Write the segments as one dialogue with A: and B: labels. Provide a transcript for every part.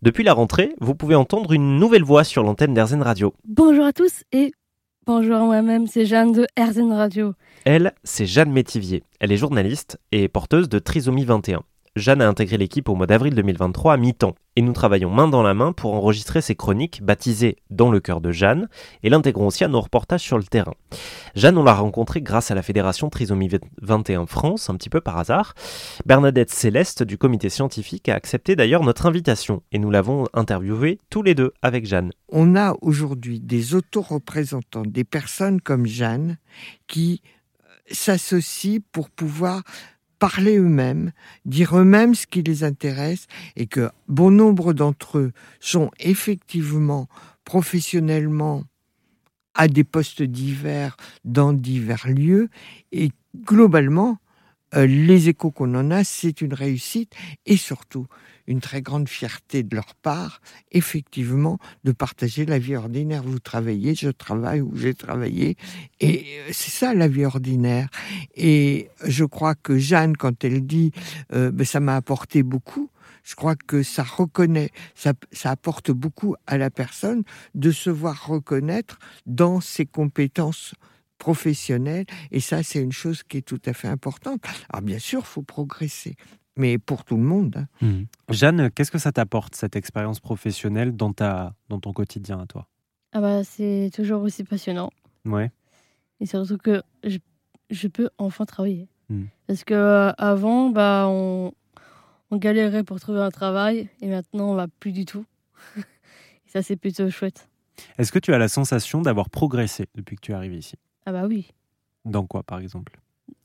A: Depuis la rentrée, vous pouvez entendre une nouvelle voix sur l'antenne d'Airzen Radio.
B: Bonjour à tous et bonjour à moi-même, c'est Jeanne de Airzen Radio.
A: Elle, c'est Jeanne Métivier. Elle est journaliste et porteuse de Trisomie 21. Jeanne a intégré l'équipe au mois d'avril 2023 à mi-temps et nous travaillons main dans la main pour enregistrer ces chroniques baptisées Dans le cœur de Jeanne et l'intégrons aussi à nos reportages sur le terrain. Jeanne, on l'a rencontrée grâce à la Fédération Trisomie 21 France, un petit peu par hasard. Bernadette Céleste du comité scientifique a accepté d'ailleurs notre invitation et nous l'avons interviewée tous les deux avec Jeanne.
C: On a aujourd'hui des autoreprésentants, des personnes comme Jeanne qui s'associent pour pouvoir parler eux-mêmes, dire eux-mêmes ce qui les intéresse et que bon nombre d'entre eux sont effectivement professionnellement à des postes divers dans divers lieux et globalement les échos qu'on en a, c'est une réussite et surtout une très grande fierté de leur part, effectivement, de partager la vie ordinaire. Vous travaillez, je travaille ou j'ai travaillé, et euh, c'est ça la vie ordinaire. Et je crois que Jeanne, quand elle dit euh, ben, ça m'a apporté beaucoup, je crois que ça reconnaît, ça, ça, apporte beaucoup à la personne de se voir reconnaître dans ses compétences professionnel. Et ça, c'est une chose qui est tout à fait importante. Alors bien sûr, il faut progresser, mais pour tout le monde. Hein.
D: Mmh. Jeanne, qu'est-ce que ça t'apporte, cette expérience professionnelle dans, ta, dans ton quotidien à toi?
B: Ah bah, C'est toujours aussi passionnant.
D: Ouais.
B: Et surtout que je, je peux enfin travailler. Mmh. Parce que euh, avant, bah, on, on galérait pour trouver un travail et maintenant, on va plus du tout. et ça, c'est plutôt chouette.
D: Est-ce que tu as la sensation d'avoir progressé depuis que tu es arrivé ici?
B: Ah bah oui.
D: Dans quoi, par exemple?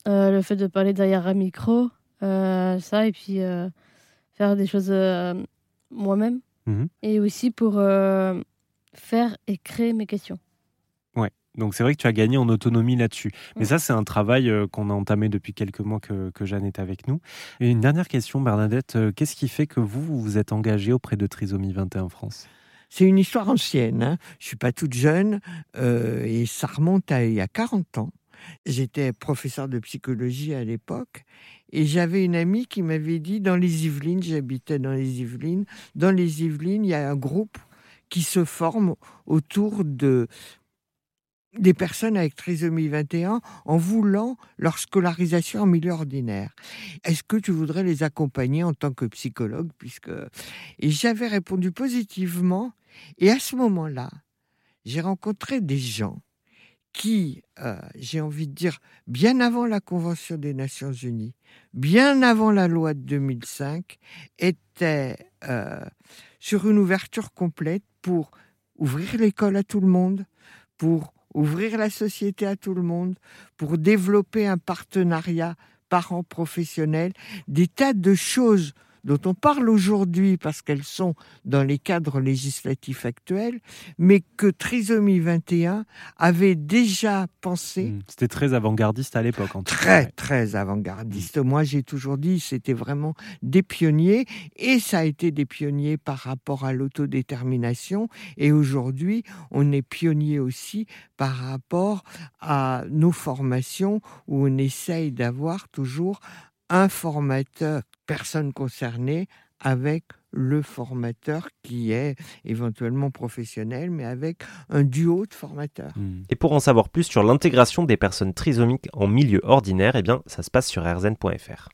B: Euh, Le fait de parler derrière un micro, euh, ça, et puis euh, faire des choses moi-même. Mhm. Et aussi pour faire et créer mes questions.
D: Ouais. Donc c'est vrai que tu as gagné en autonomie là-dessus. Mais ça, c'est un travail qu'on a entamé depuis quelques mois que, que, Jeanne est avec nous. Et une dernière question, Bernadette. Qu'est-ce qui fait que vous, vous êtes engagée auprès de Trisomie 21 France?
C: C'est une histoire ancienne. Hein. Je suis pas toute jeune euh, et ça remonte à il y a 40 ans. J'étais professeur de psychologie à l'époque et j'avais une amie qui m'avait dit dans les Yvelines, j'habitais dans les Yvelines, dans les Yvelines, il y a un groupe qui se forme autour de des personnes avec trisomie 21 en voulant leur scolarisation en milieu ordinaire. Est-ce que tu voudrais les accompagner en tant que psychologue? Puisque et j'avais répondu positivement et à ce moment-là, j'ai rencontré des gens qui, euh, j'ai envie de dire, bien avant la Convention des Nations Unies, bien avant la loi de 2005, étaient euh, sur une ouverture complète pour ouvrir l'école à tout le monde, pour ouvrir la société à tout le monde, pour développer un partenariat parent-professionnel, des tas de choses dont on parle aujourd'hui parce qu'elles sont dans les cadres législatifs actuels, mais que Trisomie 21 avait déjà pensé.
D: Mmh. C'était très avant-gardiste à l'époque.
C: Très, très avant-gardiste. Moi, j'ai toujours dit c'était vraiment des pionniers et ça a été des pionniers par rapport à l'autodétermination. Et aujourd'hui, on est pionnier aussi par rapport à nos formations où on essaye d'avoir toujours un formateur, personne concernée, avec le formateur qui est éventuellement professionnel, mais avec un duo de formateurs.
A: Hmm. Et pour en savoir plus sur l'intégration des personnes trisomiques en milieu ordinaire, eh bien, ça se passe sur rzn.fr.